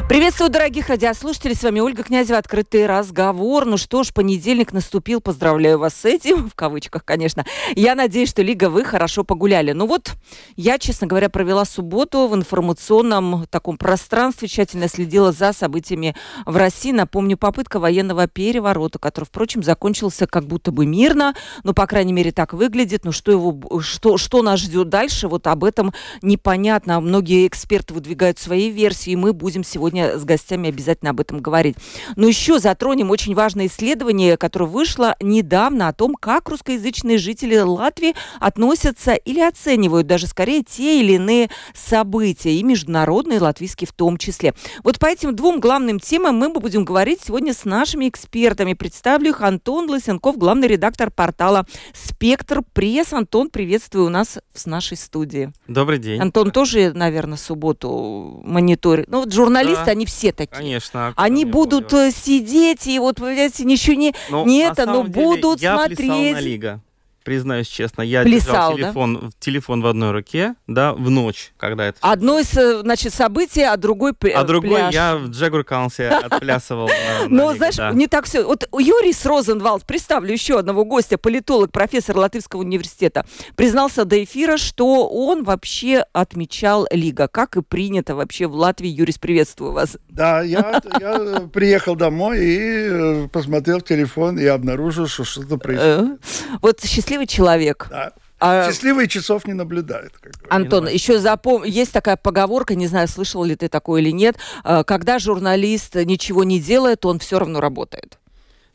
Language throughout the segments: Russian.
Приветствую, дорогих радиослушателей. С вами Ольга Князева. Открытый разговор. Ну что ж, понедельник наступил. Поздравляю вас с этим. В кавычках, конечно. Я надеюсь, что Лига, вы хорошо погуляли. Ну вот, я, честно говоря, провела субботу в информационном таком пространстве. Тщательно следила за событиями в России. Напомню, попытка военного переворота, который, впрочем, закончился как будто бы мирно. Ну, по крайней мере, так выглядит. Ну, что, его, что, что нас ждет дальше, вот об этом непонятно. Многие эксперты выдвигают свои версии. И мы будем сегодня с гостями обязательно об этом говорить. Но еще затронем очень важное исследование, которое вышло недавно о том, как русскоязычные жители Латвии относятся или оценивают даже скорее те или иные события, и международные, и латвийские в том числе. Вот по этим двум главным темам мы будем говорить сегодня с нашими экспертами. Представлю их Антон Лысенков, главный редактор портала «Спектр Пресс». Антон, приветствую у нас в нашей студии. Добрый день. Антон тоже, наверное, субботу мониторит. Ну, вот журналист журналисты, они все такие. Конечно. Они будут э, сидеть и вот, понимаете, ничего не, но, не это, но деле, будут я смотреть. на Лига признаюсь честно, я Плясал, держал телефон, да? телефон в одной руке, да, в ночь, когда это... Одно из, э, значит, событий, а другой пляж. А другой я в Джегуркаунсе отплясывал. Ну, знаешь, не так все. Вот Юрис Розенвалд, представлю еще одного гостя, политолог, профессор Латвийского университета, признался до эфира, что он вообще отмечал Лига. Как и принято вообще в Латвии. Юрис, приветствую вас. Да, я, я приехал домой и э, посмотрел в телефон и обнаружил, что что-то происходит. Э, вот счастливый счастливый человек. Да. А... Счастливые часов не наблюдают. Как Антон, еще запом... есть такая поговорка, не знаю, слышал ли ты такое или нет, э, когда журналист ничего не делает, он все равно работает.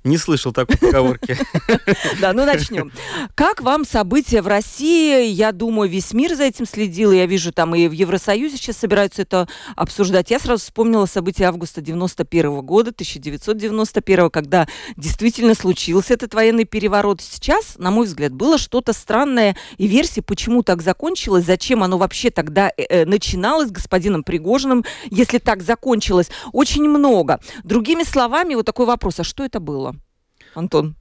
Не слышал такой поговорки. Да, ну начнем. Как вам события в России? Я думаю, весь мир за этим следил. Я вижу, там и в Евросоюзе сейчас собираются это обсуждать. Я сразу вспомнила события августа 91 года, 1991, когда действительно случился этот военный переворот. Сейчас, на мой взгляд, было что-то странное. И версия, почему так закончилось, зачем оно вообще тогда э, э, начиналось господином Пригожиным, если так закончилось, очень много. Другими словами, вот такой вопрос, а что это было? Антон?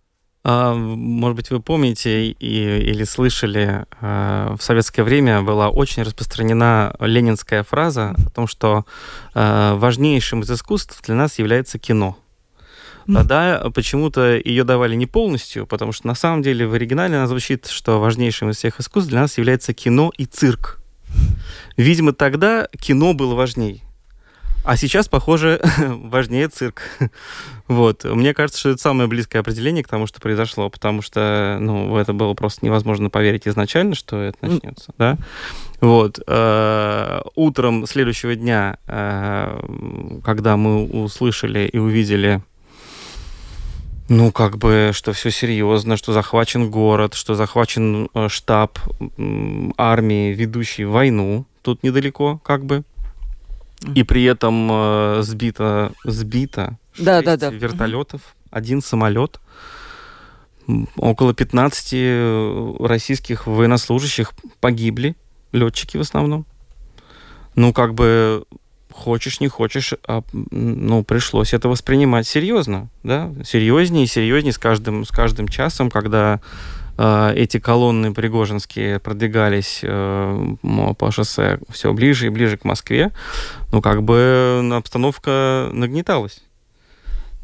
А, может быть, вы помните и, или слышали, а, в советское время была очень распространена ленинская фраза о том, что а, важнейшим из искусств для нас является кино. Тогда почему-то ее давали не полностью, потому что на самом деле в оригинале она звучит, что важнейшим из всех искусств для нас является кино и цирк. Видимо, тогда кино было важней. А сейчас, похоже, важнее цирк. Вот. Мне кажется, что это самое близкое определение к тому, что произошло, потому что, ну, это было просто невозможно поверить изначально, что это начнется, да. Вот. Э, утром следующего дня, э, когда мы услышали и увидели ну, как бы, что все серьезно, что захвачен город, что захвачен э, штаб армии, ведущий войну тут недалеко, как бы и при этом э, сбито, сбито да, да, да. вертолетов, один самолет. Около 15 э, российских военнослужащих погибли, летчики в основном. Ну, как бы хочешь, не хочешь, а, ну, пришлось это воспринимать серьезно, да, серьезнее и серьезнее с каждым, с каждым часом, когда эти колонны пригожинские продвигались э, по шоссе все ближе и ближе к Москве, ну, как бы обстановка нагнеталась.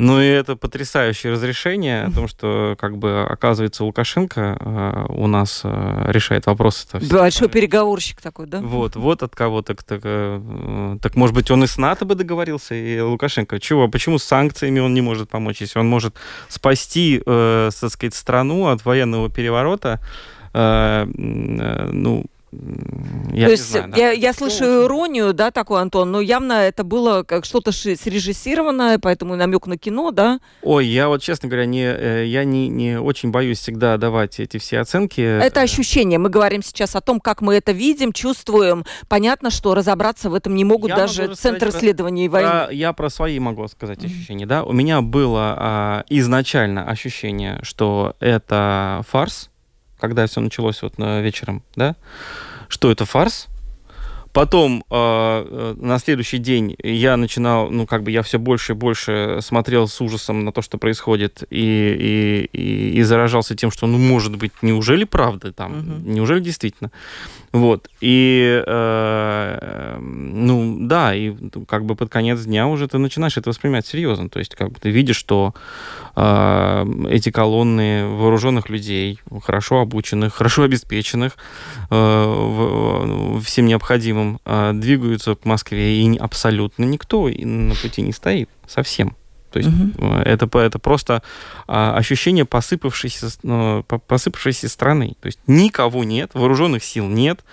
Ну и это потрясающее разрешение о том, что как бы оказывается Лукашенко э, у нас э, решает вопросы. Большой переговорщик такой, да? Вот, вот от кого так, так, э, так может быть он и с НАТО бы договорился, и Лукашенко. Чего? Почему с санкциями он не может помочь, если он может спасти, э, так сказать, страну от военного переворота? Ну, я То есть знаю, да. я, я слышу иронию, да, такой, Антон, но явно это было как что-то срежиссированное, поэтому намек на кино, да? Ой, я вот, честно говоря, не, э, я не, не очень боюсь всегда давать эти все оценки. Это ощущение. Мы говорим сейчас о том, как мы это видим, чувствуем. Понятно, что разобраться в этом не могут я даже Центр исследований про, войны. Про, я про свои могу сказать ощущения, да. У меня было а, изначально ощущение, что это фарс, когда все началось вот вечером, да, что это фарс, Потом э, на следующий день я начинал, ну, как бы я все больше и больше смотрел с ужасом на то, что происходит, и, и, и, и заражался тем, что, ну, может быть, неужели правда там, угу. неужели действительно? Вот. И, э, ну, да, и как бы под конец дня уже ты начинаешь это воспринимать серьезно. То есть, как бы ты видишь, что эти колонны вооруженных людей, хорошо обученных, хорошо обеспеченных, э, всем необходимым, э, двигаются к Москве, и абсолютно никто на пути не стоит. Совсем. То есть угу. это, это просто а, ощущение посыпавшейся, ну, посыпавшейся страны. То есть никого нет, вооруженных сил нет.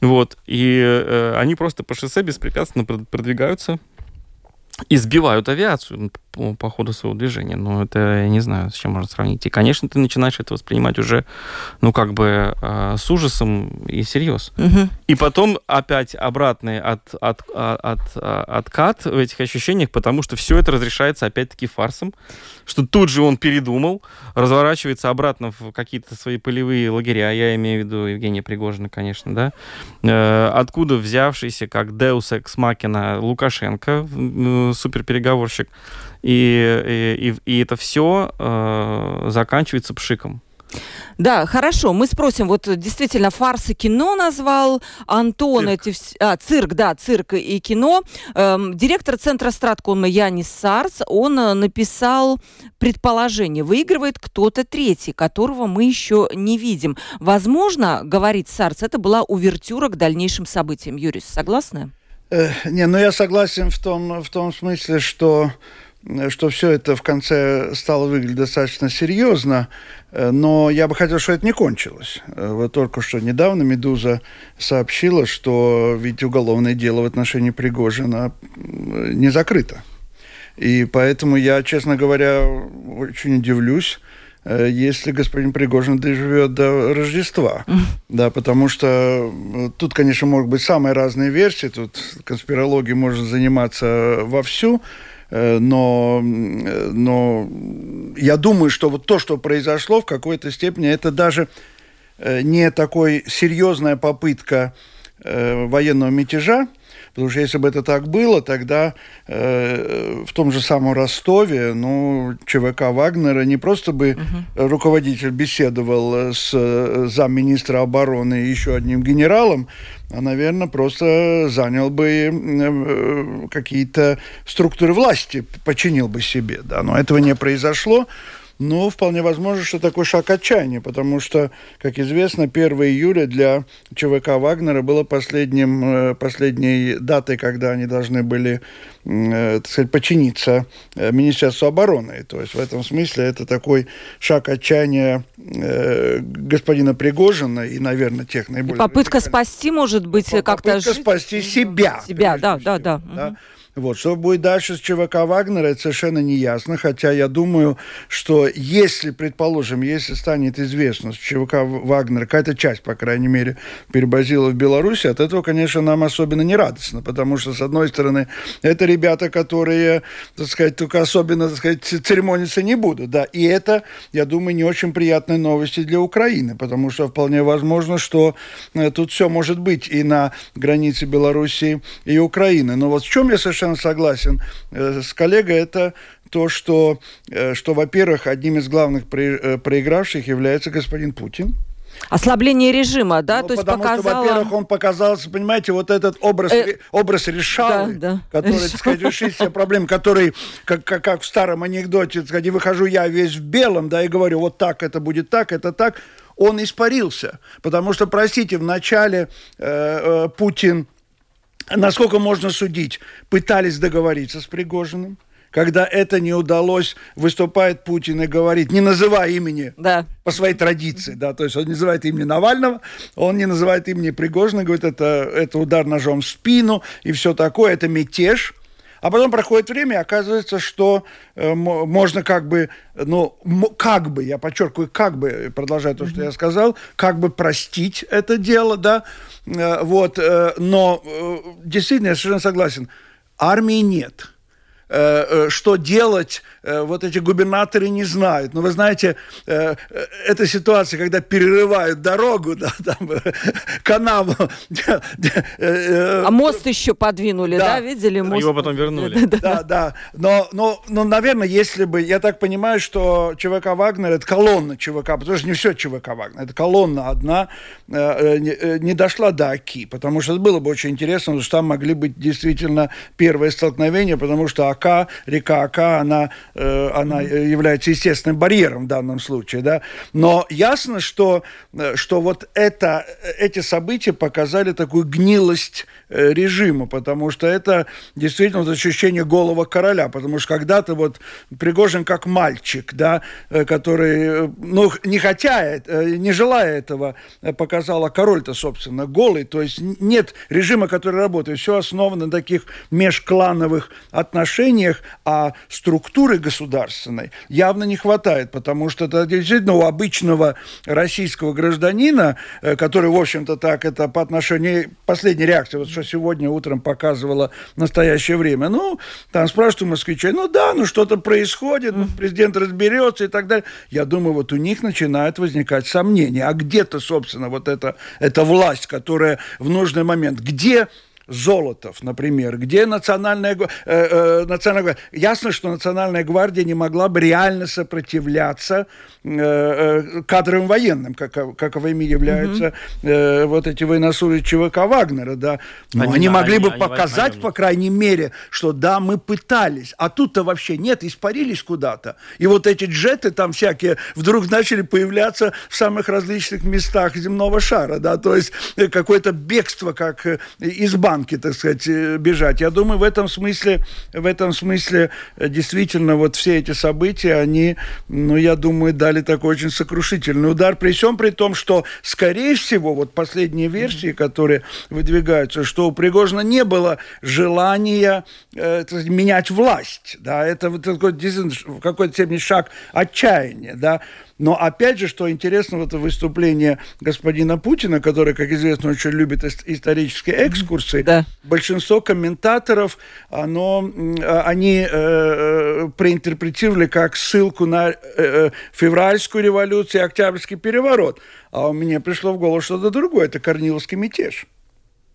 Вот, и э, они просто по шоссе беспрепятственно продвигаются избивают авиацию по, по ходу своего движения. Но это, я не знаю, с чем можно сравнить. И, конечно, ты начинаешь это воспринимать уже, ну, как бы э, с ужасом и всерьез. Угу. И потом опять обратный от, от, от, от, откат в этих ощущениях, потому что все это разрешается опять-таки фарсом, что тут же он передумал, разворачивается обратно в какие-то свои полевые лагеря, я имею в виду Евгения Пригожина, конечно, да, э, откуда взявшийся, как Deus Ex Machina Лукашенко, э, суперпереговорщик, и, и, и это все э, заканчивается пшиком. Да, хорошо. Мы спросим, вот действительно фарс и кино назвал Антон, цирк. эти а, цирк, да, цирк и кино. Эм, директор центра Страткома Янис Сарс, он э, написал предположение, выигрывает кто-то третий, которого мы еще не видим. Возможно, говорит Сарс, это была увертюра к дальнейшим событиям. Юрис, согласны? Э, не, ну я согласен в том, в том смысле, что что все это в конце стало выглядеть достаточно серьезно, э, но я бы хотел, чтобы это не кончилось. Э, вот только что недавно «Медуза» сообщила, что ведь уголовное дело в отношении Пригожина не закрыто. И поэтому я, честно говоря, очень удивлюсь, э, если господин Пригожин доживет до Рождества. Да, потому что тут, конечно, могут быть самые разные версии, тут конспирологией можно заниматься вовсю, но, но я думаю, что вот то, что произошло в какой-то степени, это даже э, не такой серьезная попытка э, военного мятежа, Потому что если бы это так было, тогда э, в том же самом Ростове, ну, ЧВК Вагнера не просто бы угу. руководитель беседовал с замминистра обороны и еще одним генералом, а, наверное, просто занял бы э, какие-то структуры власти, починил бы себе, да, но этого не произошло. Но вполне возможно, что такой шаг отчаяния, потому что, как известно, 1 июля для ЧВК Вагнера было последним, э, последней датой, когда они должны были, э, так сказать, подчиниться э, Министерству обороны. То есть в этом смысле это такой шаг отчаяния господина Пригожина и, наверное, тех наиболее... Попытка спасти, может быть, как-то... Попытка спасти себя. Себя, да, да, да. да. Вот. Что будет дальше с ЧВК Вагнера, это совершенно не ясно, хотя я думаю, что если, предположим, если станет известно, что ЧВК Вагнера, какая-то часть, по крайней мере, перебазила в Беларуси, от этого, конечно, нам особенно не радостно, потому что, с одной стороны, это ребята, которые, так сказать, только особенно, так сказать, церемониться не будут, да, и это, я думаю, не очень приятные новости для Украины, потому что вполне возможно, что э, тут все может быть и на границе Беларуси и Украины. Но вот в чем я совершенно совершенно согласен э, с коллегой, это то, что, э, что во-первых, одним из главных э, проигравших является господин Путин. Ослабление режима, да, ну, то есть потому показало... что, во-первых, он показался, понимаете, вот этот образ, э... образ решалы, да, да. который, так сказать, решит все проблемы, который, как, как, как в старом анекдоте, так сказать, выхожу я весь в белом, да, и говорю, вот так это будет так, это так, он испарился. Потому что, простите, в начале э, э, Путин насколько можно судить, пытались договориться с Пригожиным. Когда это не удалось, выступает Путин и говорит, не называя имени да. по своей традиции, да, то есть он не называет имени Навального, он не называет имени Пригожина, говорит, это, это удар ножом в спину и все такое, это мятеж. А потом проходит время, и оказывается, что э, можно как бы, ну, как бы, я подчеркиваю, как бы, продолжая то, что я сказал, как бы простить это дело, да, э, вот, э, но э, действительно, я совершенно согласен, армии нет. Э, что делать, вот эти губернаторы не знают. Но вы знаете, эта ситуация, когда перерывают дорогу, да, там, канаву. А мост еще подвинули, да, да? видели? Мост. Его потом вернули. Да, да. Но, но, но, наверное, если бы, я так понимаю, что ЧВК «Вагнер» — это колонна ЧВК, потому что не все ЧВК «Вагнер», это колонна одна, не дошла до АКИ, потому что это было бы очень интересно, потому что там могли быть действительно первые столкновения, потому что АК, река АК, она, э, она является естественным барьером в данном случае, да. Но ясно, что, э, что вот это, эти события показали такую гнилость э, режима, потому что это действительно вот ощущение голого короля, потому что когда-то вот Пригожин как мальчик, да, который, ну, не хотя, не желая этого, показал, а король-то, собственно, голый, то есть нет режима, который работает, все основано на таких межклановых отношениях, а структуры государственной явно не хватает, потому что это действительно у обычного российского гражданина, э, который, в общем-то, так это по отношению... Последняя реакция, вот что сегодня утром показывало настоящее время. Ну, там спрашивают у москвичей, ну да, ну что-то происходит, ну, президент разберется и так далее. Я думаю, вот у них начинают возникать сомнения. А где-то, собственно, вот эта, эта власть, которая в нужный момент, где Золотов, например, где национальная, э, э, национальная ясно, что национальная гвардия не могла бы реально сопротивляться э, э, кадровым военным, как, каковыми являются э, вот эти военнослужащие ЧВК Вагнера, да. Но они, они могли они, бы они, показать, они, по крайней мере, что да, мы пытались, а тут-то вообще нет, испарились куда-то. И вот эти джеты там всякие вдруг начали появляться в самых различных местах земного шара, да, то есть э, какое-то бегство, как э, из банка банки, так сказать, э, бежать. Я думаю, в этом смысле, в этом смысле э, действительно вот все эти события, они, ну, я думаю, дали такой очень сокрушительный удар. При всем при том, что, скорее всего, вот последние версии, которые выдвигаются, что у Пригожина не было желания э, менять власть, да, это вот такой, в какой-то степени шаг отчаяния, да, но опять же, что интересно, вот выступление господина Путина, который, как известно, очень любит исторические экскурсы, да. большинство комментаторов, оно, а, они э, э, проинтерпретировали как ссылку на э, э, февральскую революцию и октябрьский переворот. А у меня пришло в голову что-то другое, это Корниловский мятеж.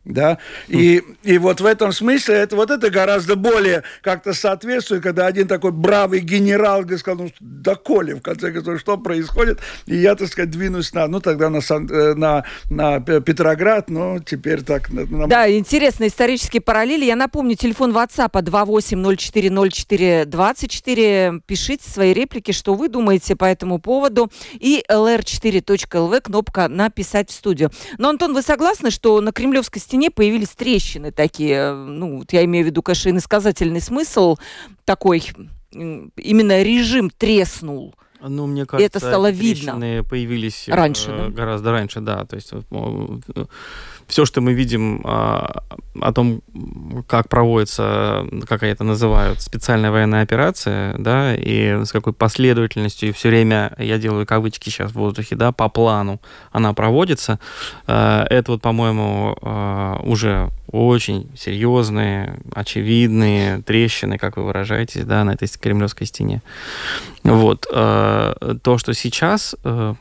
Да? И, и вот в этом смысле это, вот это гораздо более как-то соответствует, когда один такой бравый генерал сказал, ну, доколе, в конце концов, что происходит, и я, так сказать, двинусь на, ну, тогда на, э, на, на Петроград, но теперь так... На... Да, интересные исторические параллели. Я напомню, телефон WhatsApp 28040424. Пишите свои реплики, что вы думаете по этому поводу. И lr4.lv, кнопка «Написать в студию». Но, Антон, вы согласны, что на Кремлевской стене стене появились трещины такие, ну, вот я имею в виду, конечно, иносказательный смысл такой, именно режим треснул. Ну, мне кажется, это стало видно. появились раньше, э, да? гораздо раньше, да. То есть все, что мы видим а, о том, как проводится, как это называют, специальная военная операция, да, и с какой последовательностью, и все время, я делаю кавычки сейчас в воздухе, да, по плану она проводится, а, это вот, по-моему, а, уже очень серьезные, очевидные трещины, как вы выражаетесь, да, на этой кремлевской стене. Вот. А, то, что сейчас то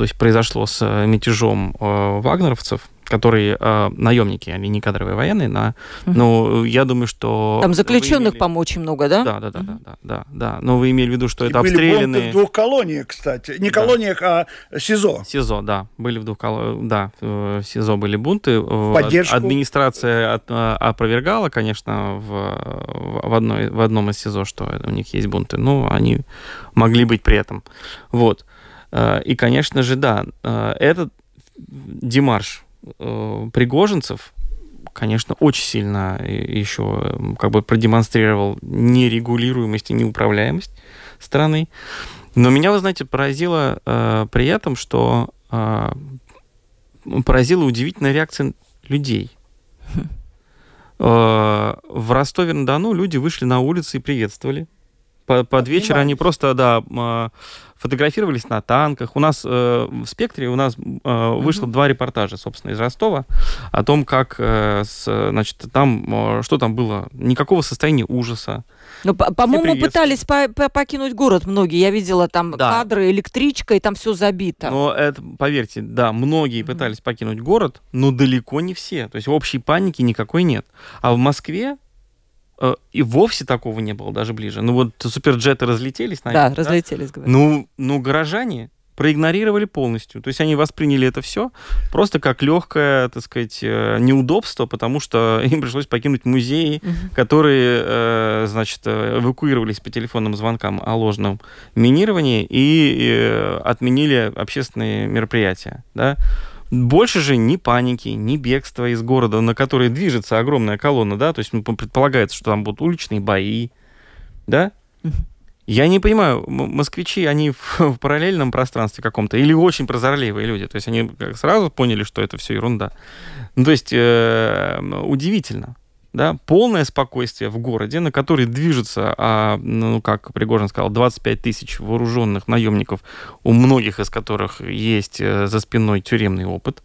есть произошло с мятежом вагнеровцев, которые э, наемники, они не кадровые военные, на, угу. но я думаю, что... Там заключенных, имели... по-моему, очень много, да? Да, да, да, угу. да, да, да, да. Но вы имели в виду, что И это были обстрелянные... в двух колониях, кстати. Не колониях, да. а СИЗО. СИЗО, да. Были в двух колониях, да, в СИЗО были бунты. Поддержку. Администрация от, а, опровергала, конечно, в, в, одной, в одном из СИЗО, что у них есть бунты. Но они могли быть при этом. Вот. Э, и, конечно же, да, э, этот демарш э, пригожинцев, конечно, очень сильно еще как бы продемонстрировал нерегулируемость и неуправляемость страны. Но меня, вы знаете, поразило э, при этом, что э, поразила удивительная реакция людей. Э, в Ростове-на-Дону люди вышли на улицы и приветствовали. Под, под вечер они просто, да, фотографировались на танках. У нас э, в «Спектре» у нас э, вышло mm-hmm. два репортажа, собственно, из Ростова о том, как, э, с, значит, там, э, что там было. Никакого состояния ужаса. Ну, по-моему, пытались по -по покинуть город многие. Я видела там да. кадры, электричка, и там все забито. Но это, поверьте, да, многие mm-hmm. пытались покинуть город, но далеко не все. То есть общей паники никакой нет. А в Москве и вовсе такого не было, даже ближе. Ну вот суперджеты разлетелись, наверное. Да, разлетелись, говорят. Ну, ну, горожане проигнорировали полностью. То есть они восприняли это все просто как легкое, так сказать, э, неудобство, потому что им пришлось покинуть музеи, угу. которые, э, значит, эвакуировались по телефонным звонкам о ложном минировании и э, отменили общественные мероприятия, да. Больше же ни паники, ни бегства из города, на который движется огромная колонна, да, то есть ну, предполагается, что там будут уличные бои, да, я не понимаю, москвичи, они в, в параллельном пространстве каком-то или очень прозорливые люди? То есть они сразу поняли, что это все ерунда. Ну, то есть э, удивительно. Да, полное спокойствие в городе, на который движется, а, ну, как Пригожин сказал, 25 тысяч вооруженных наемников, у многих из которых есть э, за спиной тюремный опыт,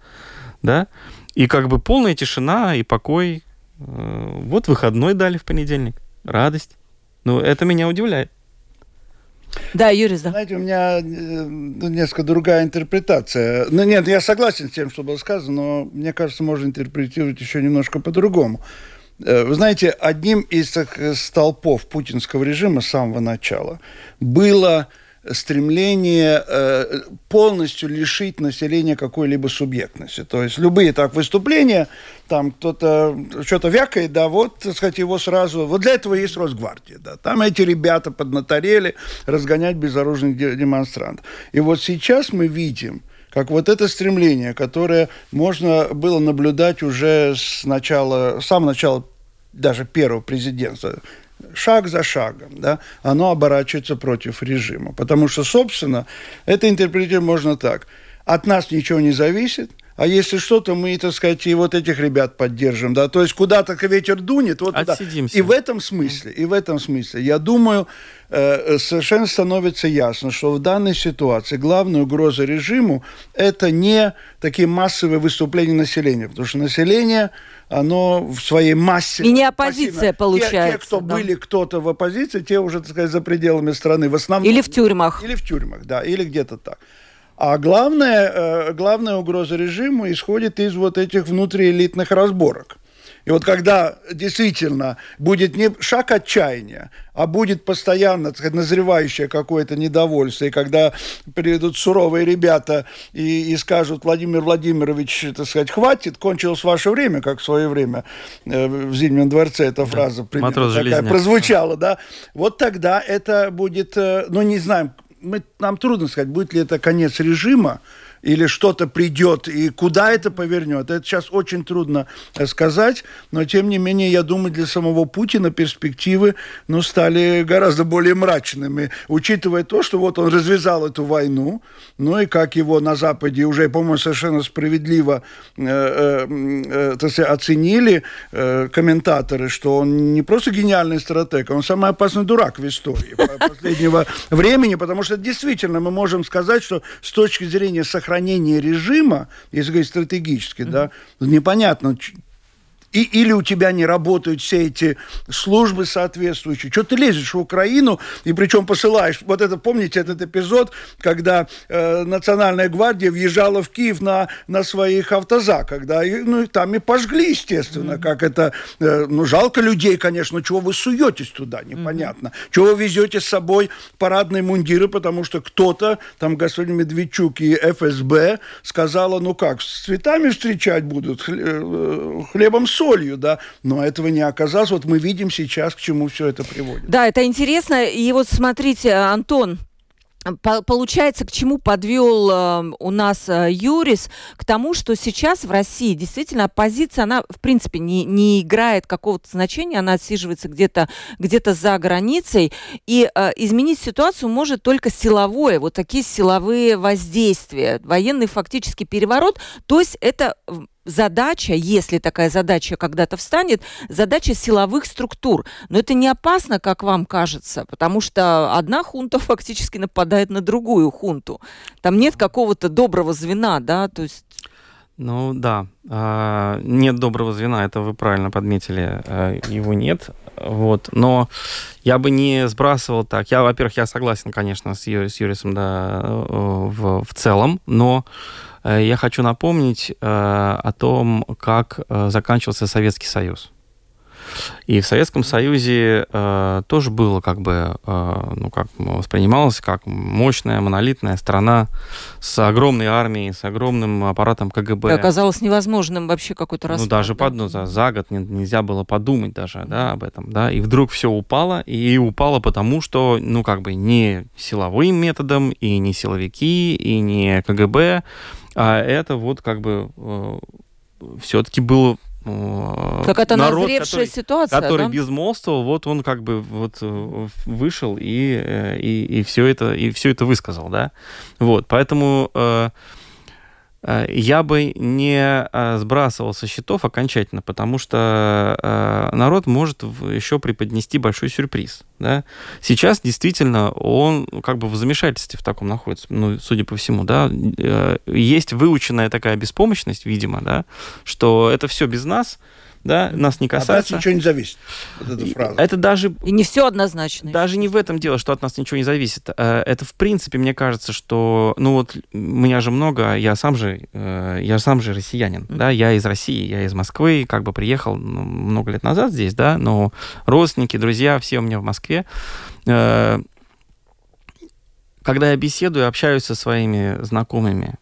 да, и как бы полная тишина и покой. Э, вот выходной дали в понедельник, радость. Ну, это меня удивляет. Да, Юрий, да. Знаете, у меня э, ну, несколько другая интерпретация. Ну, нет, я согласен с тем, что было сказано, но мне кажется, можно интерпретировать еще немножко по-другому. Э, вы знаете, одним из столпов путинского режима с самого начала было стремление э, полностью лишить населения какой-либо субъектности. То есть любые так выступления, там кто-то что-то вякает, да, вот, так сказать, его сразу... Вот для этого есть Росгвардия, да. Там эти ребята поднаторели разгонять безоружных демонстрантов. И вот сейчас мы видим, как вот это стремление, которое можно было наблюдать уже с начала, с самого начала даже первого президента шаг за шагом, да, оно оборачивается против режима. Потому что, собственно, это интерпретировать можно так. От нас ничего не зависит, а если что-то, мы, так сказать, и вот этих ребят поддержим, да, то есть куда-то ветер дунет, вот туда. И в этом смысле, и в этом смысле, я думаю, э, совершенно становится ясно, что в данной ситуации главная угроза режиму – это не такие массовые выступления населения, потому что население оно в своей массе... И не оппозиция, пассивно. получается. Те, те кто да. были кто-то в оппозиции, те уже, так сказать, за пределами страны. В основном... Или в тюрьмах. Или в тюрьмах, да, или где-то так. А главная, э, главная угроза режиму исходит из вот этих внутриэлитных разборок. И вот когда действительно будет не шаг отчаяния, а будет постоянно так сказать, назревающее какое-то недовольство, и когда придут суровые ребята и, и скажут, Владимир Владимирович, так сказать, хватит, кончилось ваше время, как в свое время э, в Зимнем дворце эта фраза да, такая прозвучала, да, вот тогда это будет, э, ну не знаем, мы, нам трудно сказать, будет ли это конец режима, или что-то придет, и куда это повернет, это сейчас очень трудно э, сказать, но тем не менее, я думаю, для самого Путина перспективы ну, стали гораздо более мрачными, учитывая то, что вот он развязал эту войну, ну и как его на Западе уже, по-моему, совершенно справедливо э, э, э, сказать, оценили э, комментаторы, что он не просто гениальный стратег, он самый опасный дурак в истории последнего времени, потому что действительно мы можем сказать, что с точки зрения сохранения сохранения режима, если говорить стратегически, mm-hmm. да, непонятно, и, или у тебя не работают все эти службы соответствующие. Что ты лезешь в Украину, и причем посылаешь... Вот это, помните этот эпизод, когда э, Национальная гвардия въезжала в Киев на, на своих автозаках, да, и, ну, там и пожгли, естественно, mm-hmm. как это... Э, ну, жалко людей, конечно, чего вы суетесь туда, непонятно. Mm-hmm. Чего вы везете с собой парадные мундиры, потому что кто-то, там господин Медведчук и ФСБ сказала, ну как, с цветами встречать будут, э, хлебом с солью, да, но этого не оказалось. Вот мы видим сейчас, к чему все это приводит. Да, это интересно. И вот смотрите, Антон, Получается, к чему подвел э, у нас э, Юрис? К тому, что сейчас в России действительно оппозиция, она в принципе не, не играет какого-то значения, она отсиживается где-то где за границей, и э, изменить ситуацию может только силовое, вот такие силовые воздействия, военный фактически переворот, то есть это задача, если такая задача когда-то встанет, задача силовых структур. Но это не опасно, как вам кажется, потому что одна хунта фактически нападает на другую хунту. Там нет какого-то доброго звена, да, то есть... Ну да, а, нет доброго звена, это вы правильно подметили, а, его нет, вот, но я бы не сбрасывал так. Я, во-первых, я согласен, конечно, с, Ю, с Юрисом, да, в, в целом, но Э, я хочу напомнить э, о том, как э, заканчивался Советский Союз. И в Советском Союзе э, тоже было как бы, э, ну как воспринималось как мощная монолитная страна с огромной армией, с огромным аппаратом КГБ. И оказалось невозможным вообще какой-то распад. Ну даже да? под, ну, за, за год не, нельзя было подумать даже да, об этом, да. И вдруг все упало, и упало потому, что, ну как бы не силовым методом, и не силовики, и не КГБ, а это вот как бы э, все-таки был э, Какая-то народ, назревшая который, ситуация, который да? безмолвствовал, вот он как бы вот э, вышел и, и, и все это и все это высказал, да, вот, поэтому Э, я бы не э, сбрасывал со счетов окончательно, потому что э, народ может еще преподнести большой сюрприз. Да? Сейчас действительно он как бы в замешательстве в таком находится, ну, судя по всему, да, есть выученная такая беспомощность, видимо, да, что это все без нас, да, нас не касается. От нас ничего не зависит. Вот эта фраза. Это даже... И не все однозначно. Даже не в этом дело, что от нас ничего не зависит. Э, это, в принципе, мне кажется, что... Ну вот, меня же много, я сам же, э, я сам же россиянин, mm-hmm. да, я из России, я из Москвы, как бы приехал ну, много лет назад здесь, да, но родственники, друзья, все у меня в Москве. Э, когда я беседую, общаюсь со своими знакомыми,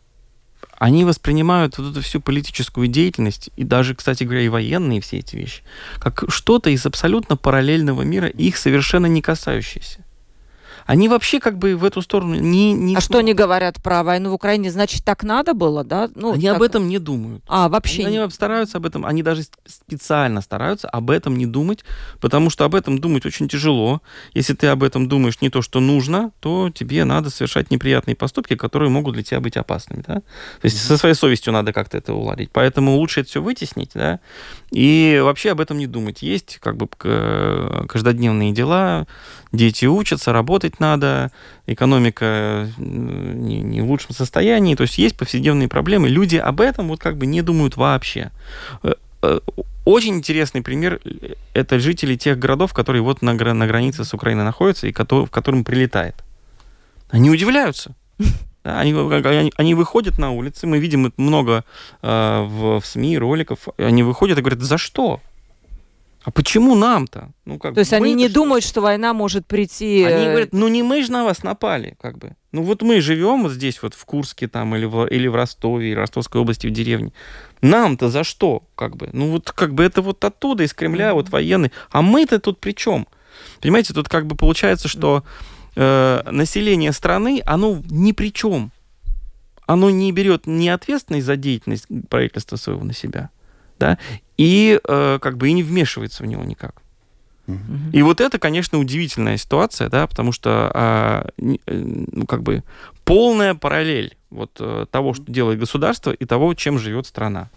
они воспринимают вот эту всю политическую деятельность, и даже, кстати говоря, и военные все эти вещи, как что-то из абсолютно параллельного мира, их совершенно не касающееся. Они вообще как бы в эту сторону не... не а что они говорят про войну в Украине? Значит, так надо было, да? Ну, они так... об этом не думают. А, вообще? Они, они стараются об этом, они даже специально стараются об этом не думать, потому что об этом думать очень тяжело. Если ты об этом думаешь не то, что нужно, то тебе надо совершать неприятные поступки, которые могут для тебя быть опасными, да? То есть mm-hmm. со своей совестью надо как-то это уладить. Поэтому лучше это все вытеснить, да, и вообще об этом не думать. Есть как бы каждодневные дела, дети учатся, работать надо, экономика не, не в лучшем состоянии, то есть есть повседневные проблемы. Люди об этом вот как бы не думают вообще. Э, э, очень интересный пример – это жители тех городов, которые вот на, на границе с Украиной находятся и в которым прилетает. Они удивляются. Они, они, они выходят на улицы, мы видим много э, в, в СМИ роликов, они выходят и говорят, за что? А почему нам-то? Ну, как То есть они не что? думают, что война может прийти... Они э, говорят, ну не мы же на вас напали, как бы. Ну вот мы живем вот здесь вот в Курске там или в, или в Ростове, или в Ростовской области в деревне. Нам-то за что, как бы? Ну вот как бы это вот оттуда, из Кремля, вот военные. А мы-то тут при чем? Понимаете, тут как бы получается, что э, население страны, оно ни при чем. Оно не берет ни ответственность за деятельность правительства своего на себя, да, и э, как бы и не вмешивается в него никак. И вот это, конечно, удивительная ситуация, да, потому что, а, э, ну, как бы полная параллель вот э, того, что делает государство, и того, чем живет страна.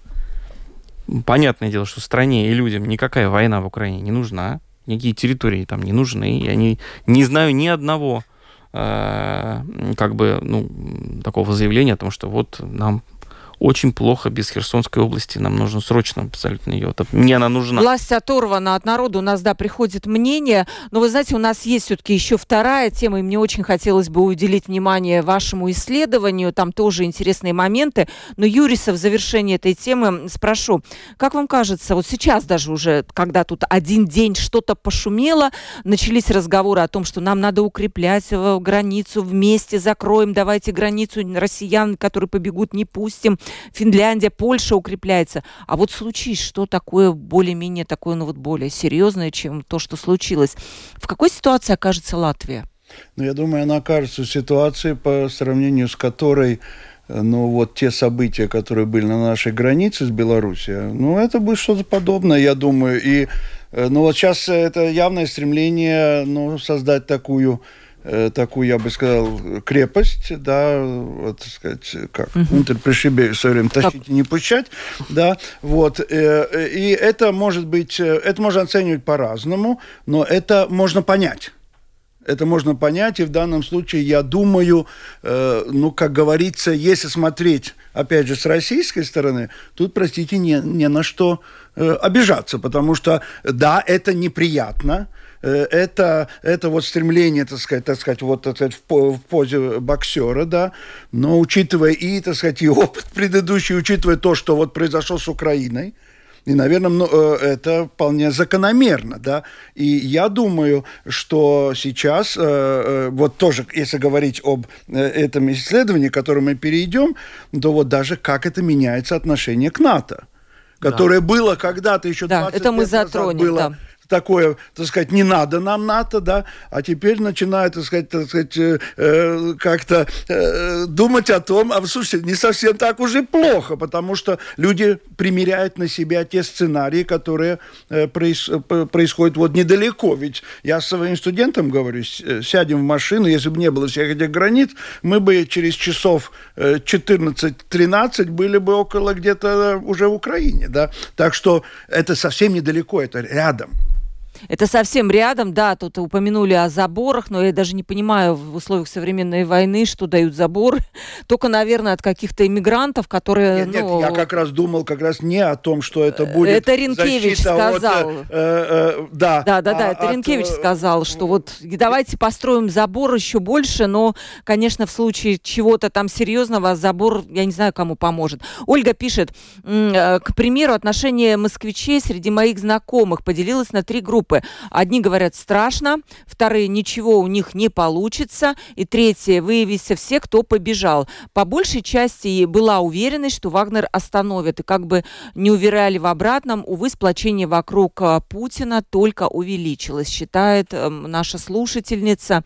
Понятное дело, что стране и людям никакая война в Украине не нужна, никакие территории там не нужны, и они не знаю ни одного э, как бы, ну, такого заявления о том, что вот нам очень плохо без Херсонской области. Нам нужно срочно абсолютно ее. Мне она нужна. Власть оторвана от народа. У нас, да, приходит мнение. Но вы знаете, у нас есть все-таки еще вторая тема, и мне очень хотелось бы уделить внимание вашему исследованию. Там тоже интересные моменты. Но Юриса в завершении этой темы спрошу. Как вам кажется, вот сейчас даже уже, когда тут один день что-то пошумело, начались разговоры о том, что нам надо укреплять границу, вместе закроем, давайте границу россиян, которые побегут, не пустим. Финляндия, Польша укрепляется. А вот случись, что такое более-менее такое, ну вот более серьезное, чем то, что случилось. В какой ситуации окажется Латвия? Ну, я думаю, она окажется в ситуации, по сравнению с которой ну, вот те события, которые были на нашей границе с Белоруссией, ну, это будет что-то подобное, я думаю. И, э, ну, вот сейчас это явное стремление, ну, создать такую такую, я бы сказал, крепость, да, вот, так сказать, как, угу. унтер пришибе все время тащить и не пущать, да, вот, э, и это может быть, это можно оценивать по-разному, но это можно понять. Это можно понять, и в данном случае, я думаю, э, ну, как говорится, если смотреть, опять же, с российской стороны, тут, простите, не, не на что э, обижаться, потому что, да, это неприятно, э, это, это вот стремление, так сказать, так сказать, вот так сказать, в, позе боксера, да, но учитывая и, так сказать, и опыт предыдущий, учитывая то, что вот произошло с Украиной, и, наверное, ну, э, это вполне закономерно, да. И я думаю, что сейчас, э, э, вот тоже, если говорить об этом исследовании, к которому мы перейдем, то вот даже как это меняется отношение к НАТО которое да. было когда-то еще да, 20 это мы лет затронем, назад было да такое, так сказать, не надо нам НАТО, да, а теперь начинают, так сказать, так сказать э, э, как-то э, думать о том, а слушайте, не совсем так уже плохо, потому что люди примеряют на себя те сценарии, которые э, проис, происходят вот недалеко. Ведь я своим студентам говорю, э, сядем в машину, если бы не было всех этих границ, мы бы через часов 14-13 э, были бы около где-то уже в Украине, да. Так что это совсем недалеко, это рядом. Это совсем рядом, да, тут упомянули о заборах, но я даже не понимаю в условиях современной войны, что дают заборы. Только, наверное, от каких-то иммигрантов, которые... Нет, ну, нет, я как раз думал как раз не о том, что это будет Это Ренкевич сказал. От, э, э, да, да, да, да, а, это от, Ренкевич э, сказал, что вот давайте построим забор еще больше, но, конечно, в случае чего-то там серьезного забор, я не знаю, кому поможет. Ольга пишет, э, к примеру, отношение москвичей среди моих знакомых поделилось на три группы группы. Одни говорят страшно, вторые ничего у них не получится, и третье выявились все, кто побежал. По большей части была уверенность, что Вагнер остановит, и как бы не уверяли в обратном, увы, сплочение вокруг а, Путина только увеличилось, считает э, наша слушательница.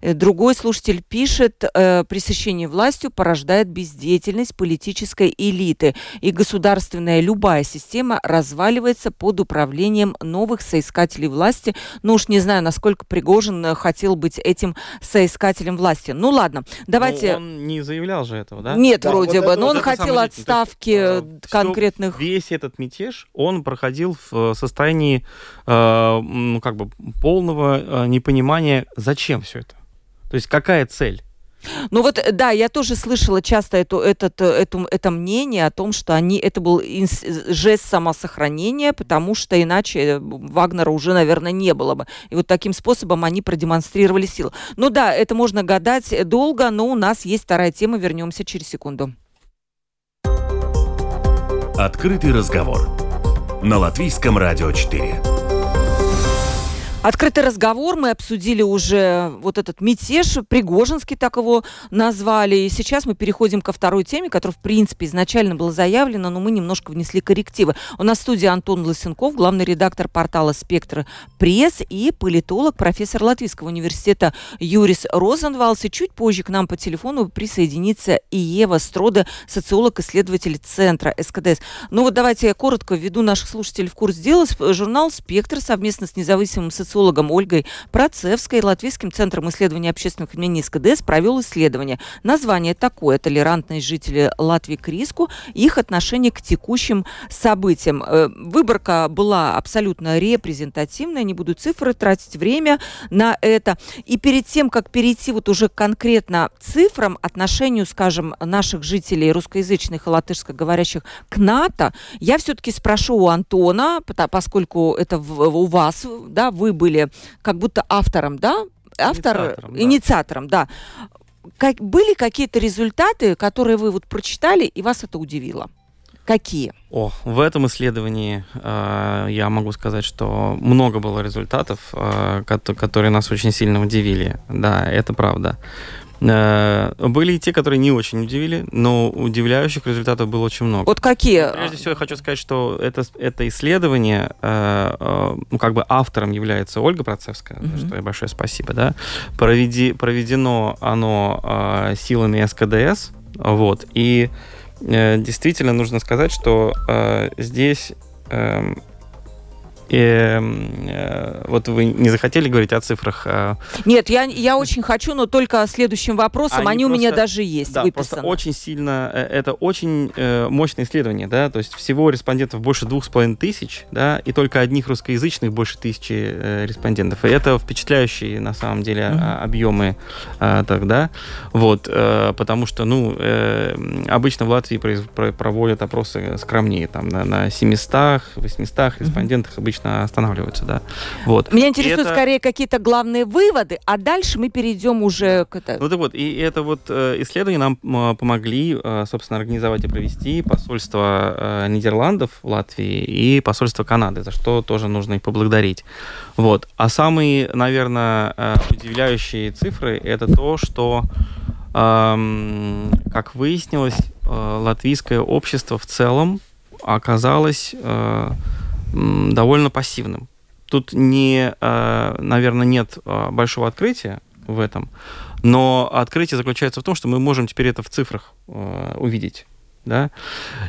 Э, другой слушатель пишет, э, пресыщение властью порождает бездеятельность политической элиты, и государственная любая система разваливается под управлением новых соискателей представителей власти. Ну уж не знаю, насколько Пригожин э, хотел быть этим соискателем власти. Ну ладно, давайте... Но он не заявлял же этого, да? Нет, да, вроде вот бы, но он хотел отставки есть, э, конкретных... весь этот мятеж, он проходил в э, состоянии э, как бы полного непонимания, зачем все это. То есть какая цель? Ну вот, э, да, я тоже слышала часто эту, этот, э, эту, это мнение о том, что они, это был инс, жест самосохранения, потому что иначе э, Вагнера уже, наверное, не было бы. И вот таким способом они продемонстрировали силу. Ну да, это можно гадать долго, но у нас есть вторая тема, вернемся через секунду. Открытый разговор на Латвийском радио 4. Открытый разговор, мы обсудили уже вот этот мятеж, Пригожинский так его назвали, и сейчас мы переходим ко второй теме, которая, в принципе, изначально была заявлена, но мы немножко внесли коррективы. У нас в студии Антон Лысенков, главный редактор портала «Спектр пресс» и политолог, профессор Латвийского университета Юрис Розенвалс. И чуть позже к нам по телефону присоединится и Ева Строда, социолог-исследователь Центра СКДС. Ну вот давайте я коротко введу наших слушателей в курс дела. Журнал «Спектр» совместно с независимым социологом социологом Ольгой Процевской Латвийским центром исследования общественных мнений СКДС провел исследование. Название такое «Толерантность жителей Латвии к риску их отношение к текущим событиям». Э, выборка была абсолютно репрезентативная, не буду цифры тратить время на это. И перед тем, как перейти вот уже конкретно цифрам, отношению, скажем, наших жителей русскоязычных и латышскоговорящих к НАТО, я все-таки спрошу у Антона, поскольку это у вас, да, вы были были как будто автором, да? Автор, инициатором, инициатором да. Как, были какие-то результаты, которые вы вот прочитали, и вас это удивило? Какие? О, в этом исследовании э, я могу сказать, что много было результатов, э, которые нас очень сильно удивили. Да, это правда. Э, были и те, которые не очень удивили, но удивляющих результатов было очень много. Вот какие? Прежде всего, я хочу сказать, что это, это исследование, э, э, ну, как бы автором является Ольга Процевская, mm-hmm. за что ей большое спасибо, да. Проведи, проведено оно силами СКДС, вот, и действительно нужно сказать, что здесь э, И, э, вот вы не захотели говорить о цифрах? А... Нет, я, я очень хочу, но только следующим вопросом. Они, Они просто, у меня даже есть да, выписаны. Просто очень сильно, э, это очень э, мощное исследование, да, то есть всего респондентов больше двух с половиной тысяч, да, и только одних русскоязычных больше тысячи э, респондентов. И это впечатляющие, на самом деле, mm-hmm. объемы э, тогда, вот, э, потому что, ну, э, обычно в Латвии произ, проводят опросы скромнее, там, на, на 700, 800 респондентах mm-hmm. обычно останавливаются, да. Вот. Меня интересуют это... скорее какие-то главные выводы, а дальше мы перейдем уже к этому. Ну так вот, и это вот э, исследования нам помогли, э, собственно, организовать и провести посольство э, Нидерландов в Латвии и посольство Канады, за что тоже нужно их поблагодарить. Вот. А самые, наверное, удивляющие цифры это то, что как выяснилось, латвийское общество в целом оказалось довольно пассивным. Тут не, э, наверное, нет э, большого открытия в этом, но открытие заключается в том, что мы можем теперь это в цифрах э, увидеть. Да?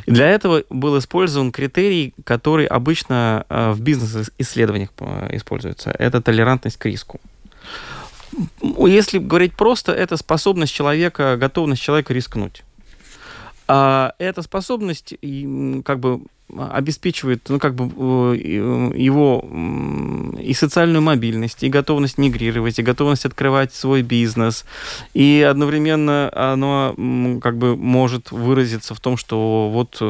И для этого был использован критерий, который обычно в бизнес-исследованиях используется. Это толерантность к риску. Если говорить просто, это способность человека, готовность человека рискнуть. А эта способность как бы обеспечивает, ну, как бы э, его и социальную мобильность, и готовность мигрировать, и готовность открывать свой бизнес. И одновременно оно как бы может выразиться в том, что вот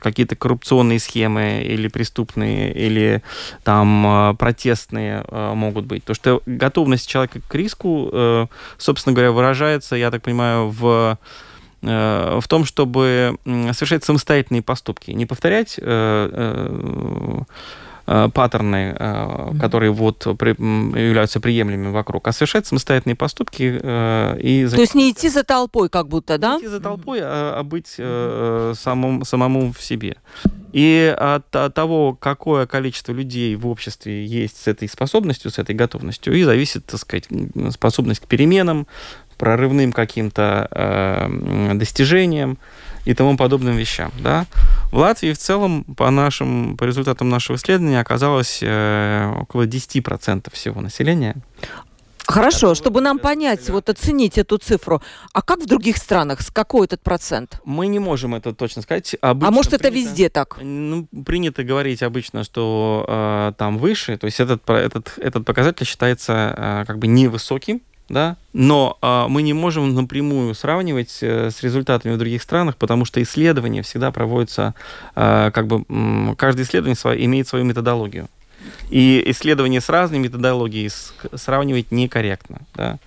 какие-то коррупционные схемы или преступные, или там э, протестные э, могут быть. То, что готовность человека к риску, собственно говоря, выражается, я так понимаю, в Э, в том, чтобы совершать самостоятельные поступки, не повторять э, э, паттерны, которые вот являются приемлемыми вокруг, а совершать самостоятельные поступки и... То есть не идти за толпой как будто, да? Не идти за толпой, а, а быть самому, самому в себе. И от, от того, какое количество людей в обществе есть с этой способностью, с этой готовностью, и зависит, так сказать, способность к переменам, прорывным каким-то э, достижениям и тому подобным вещам. Да? В Латвии в целом, по, нашим, по результатам нашего исследования, оказалось э, около 10% всего населения. Хорошо, чтобы нам понять, вот оценить эту цифру. А как в других странах? С какой этот процент? Мы не можем это точно сказать. Обычно а может, принято, это везде так? Ну, принято говорить обычно, что э, там выше. То есть этот, этот, этот показатель считается э, как бы невысоким да, но э, мы не можем напрямую сравнивать э, с результатами в других странах, потому что исследования всегда проводятся, э, как бы каждое исследование свое, имеет свою методологию. И исследования с разной методологией сравнивать некорректно. Да?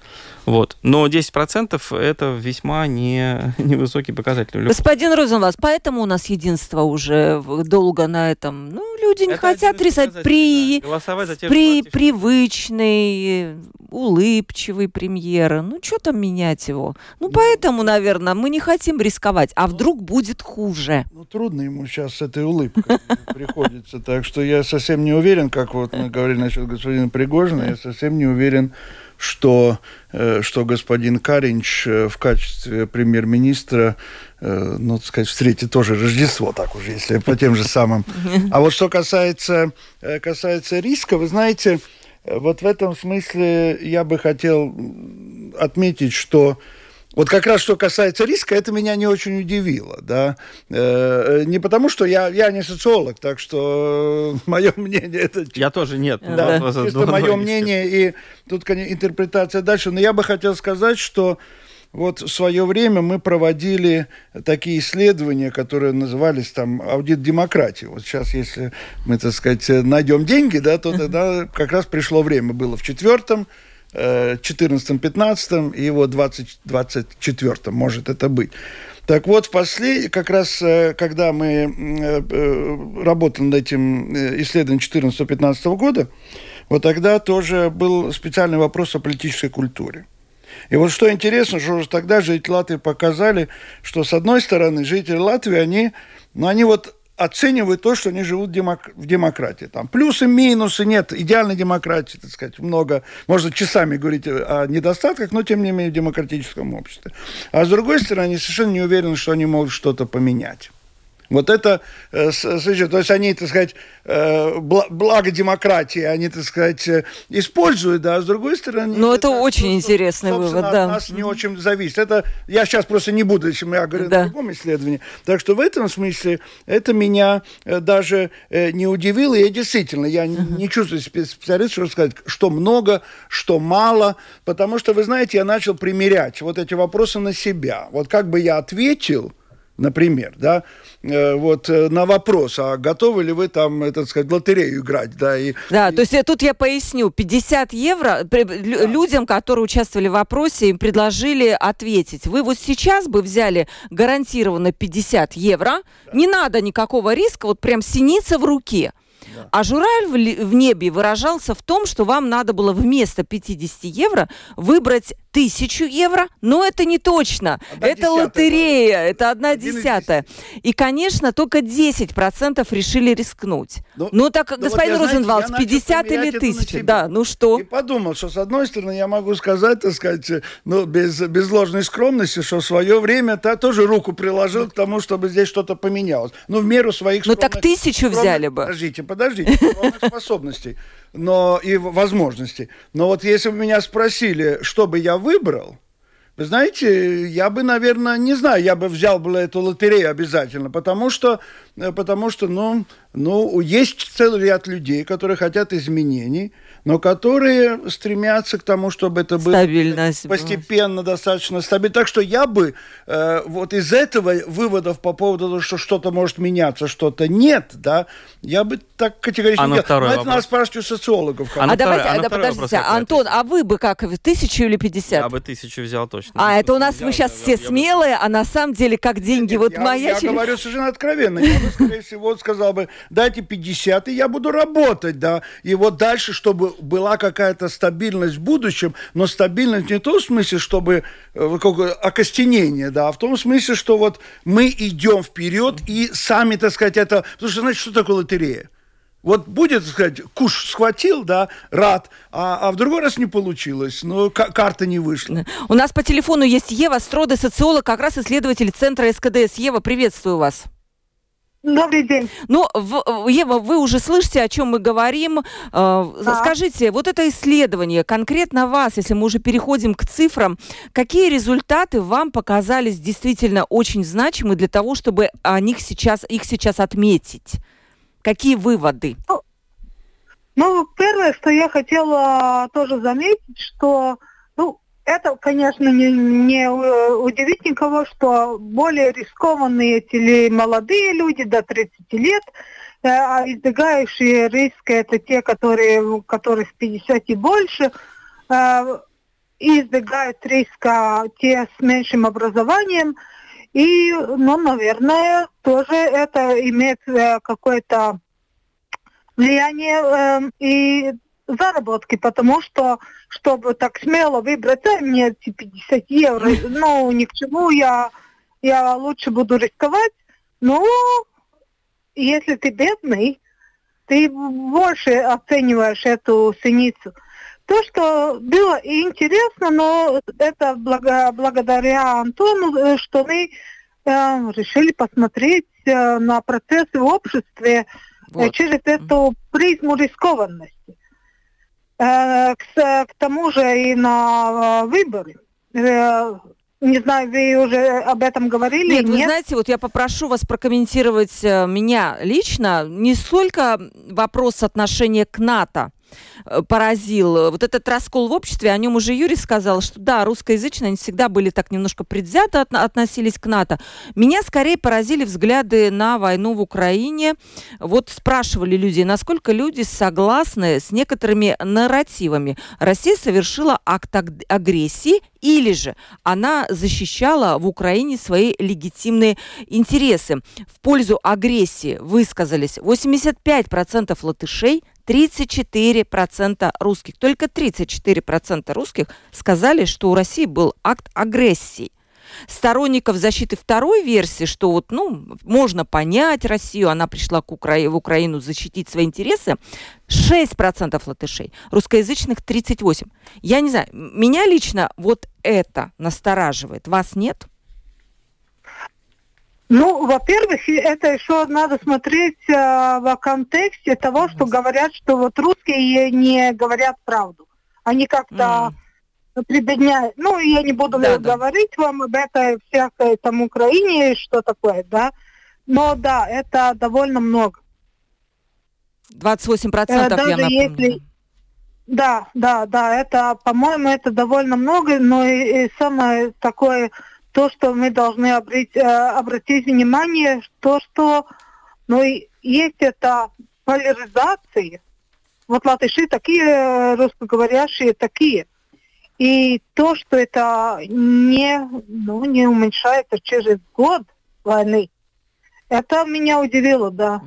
Вот. Но 10% это весьма не, невысокий показатель. Господин Розенвас, поэтому у нас единство уже долго на этом. Ну, люди не это хотят рисовать при, да. при привычный, улыбчивый премьера. Ну, что там менять его? Ну, поэтому, наверное, мы не хотим рисковать. А вдруг будет хуже? Ну, трудно ему сейчас с этой улыбкой приходится. Так что я совсем не уверен, как вот мы говорили насчет господина Пригожина, я совсем не уверен, что, э, что господин Каринч э, в качестве премьер-министра, э, ну, так сказать, встретит тоже Рождество, так уже, если по тем же самым. А вот что касается, касается риска, вы знаете, вот в этом смысле я бы хотел отметить, что вот как раз что касается риска, это меня не очень удивило, да. Э, не потому, что я, я не социолог, так что э, мое мнение это... Я тоже нет. Да, да. чисто мое мнение, и тут, конечно, интерпретация дальше. Но я бы хотел сказать, что вот в свое время мы проводили такие исследования, которые назывались там аудит демократии. Вот сейчас, если мы, так сказать, найдем деньги, да, то тогда как раз пришло время. Было в четвертом, 14-15 и вот 20-24 может это быть. Так вот, в послед... как раз, э, когда мы э, э, работали над этим исследованием 14-15 года, вот тогда тоже был специальный вопрос о политической культуре. И вот что интересно, что уже тогда жители Латвии показали, что с одной стороны жители Латвии, они, ну, они вот оценивают то, что они живут демок... в демократии. Там плюсы, минусы, нет идеальной демократии, так сказать, много. Можно часами говорить о недостатках, но тем не менее в демократическом обществе. А с другой стороны, они совершенно не уверены, что они могут что-то поменять. Вот это, э, то есть они, так сказать, э, благо демократии, они, так сказать, э, используют, да, а с другой стороны... Ну, это, это очень интересный вывод, да. от нас не очень зависит. Это, я сейчас просто не буду, если я говорю да. о другом исследовании. Так что в этом смысле это меня даже не удивило, и действительно, я uh-huh. не чувствую специалист, что сказать, что много, что мало, потому что, вы знаете, я начал примерять вот эти вопросы на себя. Вот как бы я ответил, например, да, Э, вот э, на вопрос, а готовы ли вы там, так сказать, лотерею играть, да? И, да, то есть тут я поясню, 50 евро да. людям, которые участвовали в вопросе, им предложили ответить. Вы вот сейчас бы взяли гарантированно 50 евро, да. не надо никакого риска, вот прям синица в руке. А жураль в, небе выражался в том, что вам надо было вместо 50 евро выбрать тысячу евро, но это не точно. Одна это лотерея, да. это одна десятая. И, конечно, только 10% решили рискнуть. Ну, ну так, ну, господин вот Розенвалдс, 50 или 1000? Да, ну что? И подумал, что, с одной стороны, я могу сказать, так сказать, ну, без, без ложной скромности, что в свое время -то тоже руку приложил ну, к тому, чтобы здесь что-то поменялось. Ну, в меру своих Ну, так тысячу скромных... взяли бы. Подождите, подождите, способностей но и возможностей. Но вот если бы меня спросили, что бы я выбрал, вы знаете, я бы, наверное, не знаю, я бы взял бы эту лотерею обязательно, потому что, э, потому что, ну, ну, есть целый ряд людей, которые хотят изменений, но которые стремятся к тому, чтобы это было Стабильность постепенно, достаточно стабильно. Так что я бы э, вот из этого выводов по поводу того, что что-то может меняться, что-то нет, да, я бы так категорично а не делал. Но это надо спрашивать у социологов. А, а давайте, а, а подождите, Антон, а вы бы как, тысячу или пятьдесят? Я бы тысячу взял точно. А, это у нас взял, вы сейчас я, все я, смелые, я... а на самом деле как деньги нет, вот я, моя... Я говорю совершенно откровенно. Я бы, скорее всего, сказал бы, дайте 50, и я буду работать, да. И вот дальше, чтобы была какая-то стабильность в будущем, но стабильность не в том смысле, чтобы э, какое окостенение, да, а в том смысле, что вот мы идем вперед и сами, так сказать, это... Потому что, знаете, что такое лотерея? Вот будет, так сказать, куш схватил, да, рад, а, а в другой раз не получилось, но карта не вышла. У нас по телефону есть Ева Строда, социолог, как раз исследователь центра СКДС. Ева, приветствую вас. Добрый день. Ну, Ева, вы уже слышите, о чем мы говорим. Э, да. Скажите, вот это исследование, конкретно вас, если мы уже переходим к цифрам, какие результаты вам показались действительно очень значимы для того, чтобы о них сейчас, их сейчас отметить? Какие выводы? Ну, ну первое, что я хотела тоже заметить, что это, конечно, не, не э, удивит никого, что более рискованные эти молодые люди до 30 лет, э, а избегающие риска это те, которые, которых 50 и больше, э, избегают риска те с меньшим образованием. И, ну, наверное, тоже это имеет какое-то влияние и заработки, потому что, чтобы так смело выбрать, а мне эти 50 евро, ну, ни к чему, я, я лучше буду рисковать. Но если ты бедный, ты больше оцениваешь эту синицу. То, что было и интересно, но это благо, благодаря Антону, э, что мы э, решили посмотреть э, на процессы в обществе э, вот. через эту призму рискованности. Э, к, к тому же и на э, выборы. Э, не знаю, вы уже об этом говорили? Нет, нет, вы знаете, вот я попрошу вас прокомментировать меня лично. Не столько вопрос отношения к НАТО, поразил. Вот этот раскол в обществе, о нем уже Юрий сказал, что да, русскоязычные, они всегда были так немножко предвзято от, относились к НАТО. Меня скорее поразили взгляды на войну в Украине. Вот спрашивали люди, насколько люди согласны с некоторыми нарративами. Россия совершила акт агрессии или же она защищала в Украине свои легитимные интересы. В пользу агрессии высказались 85% латышей, 34% русских. Только 34% русских сказали, что у России был акт агрессии. Сторонников защиты второй версии, что вот, ну, можно понять Россию, она пришла к Укра... в Украину защитить свои интересы, 6% латышей, русскоязычных 38%. Я не знаю, меня лично вот это настораживает, вас нет? Ну, во-первых, это еще надо смотреть э, в контексте того, что говорят, что вот русские не говорят правду. Они как-то mm. прибедняют. Ну, я не буду да, говорить да. вам об этой всякой там Украине, что такое, да. Но да, это довольно много. 28 процентов, я напомню. Если... Да, да, да, это, по-моему, это довольно много, но и, и самое такое то, что мы должны обратить, э, обратить внимание, то, что ну, есть это поляризация. Вот латыши такие, русскоговорящие такие. И то, что это не, ну, не уменьшается через год войны, это меня удивило, да.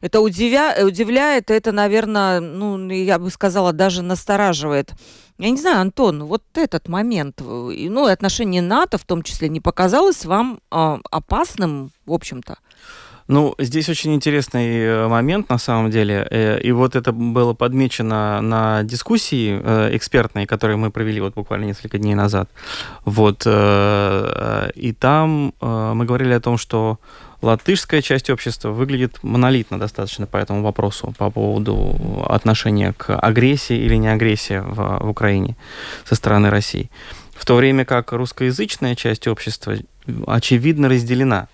Это удивя... удивляет, это, наверное, ну, я бы сказала, даже настораживает. Я не знаю, Антон, вот этот момент, ну, отношение НАТО в том числе, не показалось вам э, опасным, в общем-то? Ну, здесь очень интересный э, момент на самом деле, э, и вот это было подмечено на дискуссии э, экспертной, которую мы провели вот буквально несколько дней назад. Вот, и там мы говорили о том, что латышская часть общества выглядит монолитно достаточно по этому вопросу, по поводу отношения к агрессии или не агрессии в, в Украине со стороны России. В то время как русскоязычная часть общества очевидно разделена.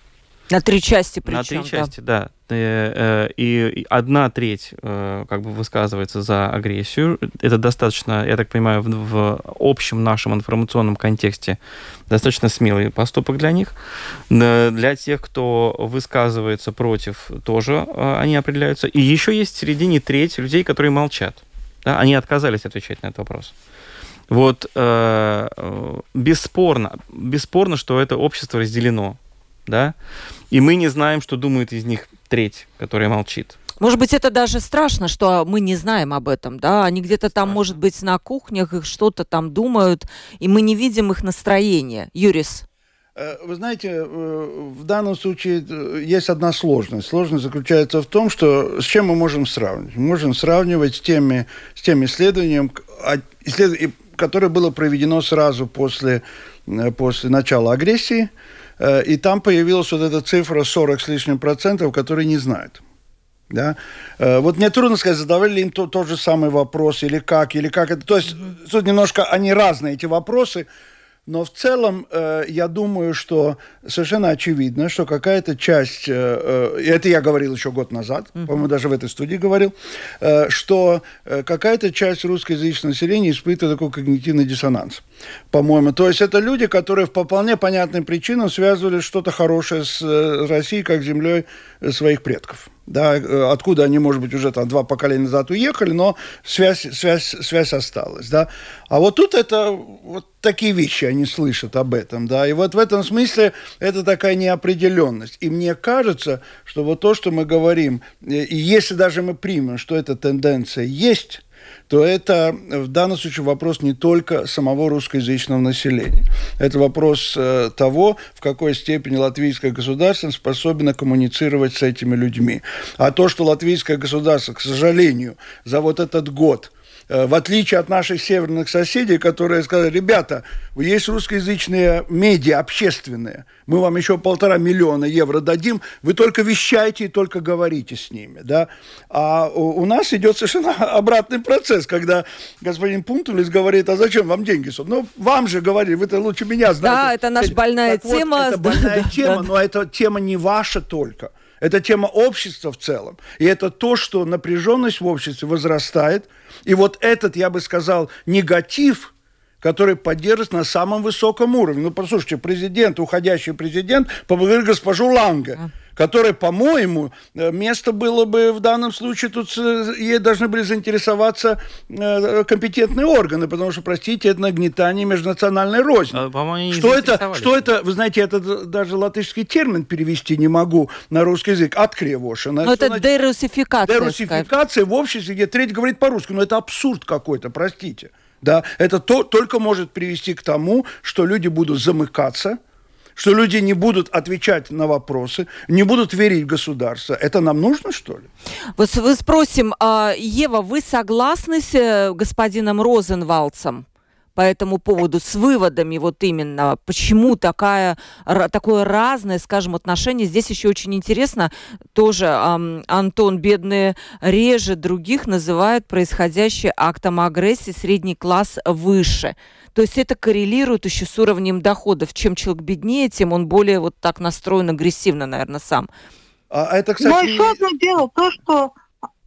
На три части причем. На три части, да. Э, э, и одна треть э, как бы высказывается за агрессию. Это достаточно, я так понимаю, в общем нашем информационном контексте достаточно смелый поступок для них. Для тех, кто высказывается против, тоже они определяются. И еще есть в середине треть людей, которые молчат. Да? Они отказались отвечать на этот вопрос. Вот э, бесспорно, бесспорно, что это общество разделено да, и мы не знаем, что думает из них треть, которая молчит. Может быть, это даже страшно, что мы не знаем об этом, да? Они где-то там, может быть, на кухнях их что-то там думают, и мы не видим их настроение. Юрис. Э, вы знаете, э, в данном случае э, есть одна сложность. Сложность заключается в том, что с чем мы можем сравнивать? Мы можем сравнивать с теми, с тем исследованием, а, которое было проведено сразу после, после начала агрессии, и там появилась вот эта цифра 40 с лишним процентов, которые не знают. Да? Э, вот мне трудно сказать, задавали ли им то, тот же самый вопрос, или как, или как это. То есть тут немножко они разные, эти вопросы. Но в целом, э, я думаю, что совершенно очевидно, что какая-то часть, э, э, это я говорил еще год назад, mm-hmm. по-моему, даже в этой студии говорил, э, что э, какая-то часть русскоязычного населения испытывает такой когнитивный диссонанс, по-моему. То есть это люди, которые по вполне понятным причинам связывали что-то хорошее с э, Россией, как землей своих предков да, э, откуда они, может быть, уже там два поколения назад уехали, но связь, связь, связь осталась, да. А вот тут это вот такие вещи они слышат об этом, да, и вот в этом смысле это такая неопределенность. И мне кажется, что вот то, что мы говорим, и если даже мы примем, что эта тенденция есть, то это в данном случае вопрос не только самого русскоязычного населения. Это вопрос э, того, в какой степени латвийское государство способно коммуницировать с этими людьми. А то, что латвийское государство, к сожалению, за вот этот год – в отличие от наших северных соседей, которые сказали, ребята, есть русскоязычные медиа общественные, мы вам еще полтора миллиона евро дадим, вы только вещайте и только говорите с ними. Да? А у нас идет совершенно обратный процесс, когда господин Пунтулис говорит, а зачем вам деньги? Ну, вам же говорили, вы это лучше меня знаете. Да, это наша больная так тема. Вот, это больная да, тема, да. но эта тема не ваша только. Это тема общества в целом. И это то, что напряженность в обществе возрастает. И вот этот, я бы сказал, негатив, который поддерживается на самом высоком уровне. Ну, послушайте, президент, уходящий президент поблагодарил госпожу Ланге которой, по-моему, э, место было бы в данном случае, тут э, ей должны были заинтересоваться э, компетентные органы, потому что, простите, это нагнетание межнациональной розни. А, что это, что это, вы знаете, это даже латышский термин перевести не могу на русский язык, откревошина. Но это значит? дерусификация. Дерусификация в обществе, где треть говорит по-русски, но это абсурд какой-то, простите. Да, это то, только может привести к тому, что люди будут замыкаться – что люди не будут отвечать на вопросы, не будут верить в государство. Это нам нужно, что ли? Вот вы спросим, а, Ева, вы согласны с э, господином Розенвалцем? По этому поводу с выводами вот именно, почему такая, такое разное, скажем, отношение. Здесь еще очень интересно, тоже эм, Антон Бедные реже других называет происходящее актом агрессии средний класс выше. То есть это коррелирует еще с уровнем доходов. Чем человек беднее, тем он более вот так настроен агрессивно, наверное, сам. А это, кстати... Но еще одно дело, то, что...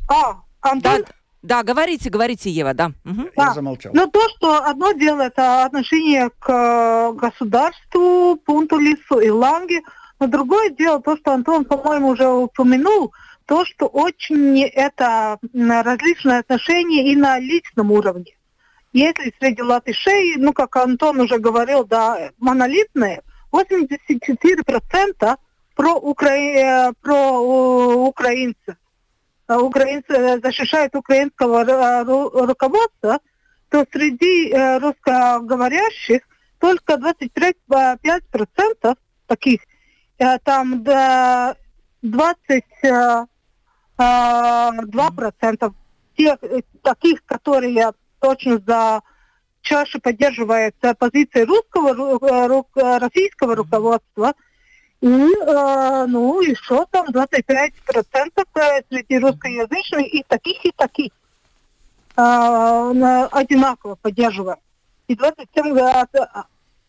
А, Антон... Да, да, говорите, говорите, Ева, да. Угу. Да. Я замолчал. Но то, что одно дело, это отношение к э, государству, пункту лесу и ланге, но другое дело, то, что Антон, по-моему, уже упомянул, то, что очень это различные отношения и на личном уровне. Если среди латышей, ну, как Антон уже говорил, да, монолитные, 84% про, укра... Э, про украинцев. А украинцы защищают украинского руководства, то среди э, русскоговорящих только 25% таких, э, там 22% тех, таких, которые точно за чаще поддерживают позиции русского, российского руководства, и, э, ну, еще там 25% среди русскоязычных и таких, и таких э, одинаково поддерживают. И 27 э,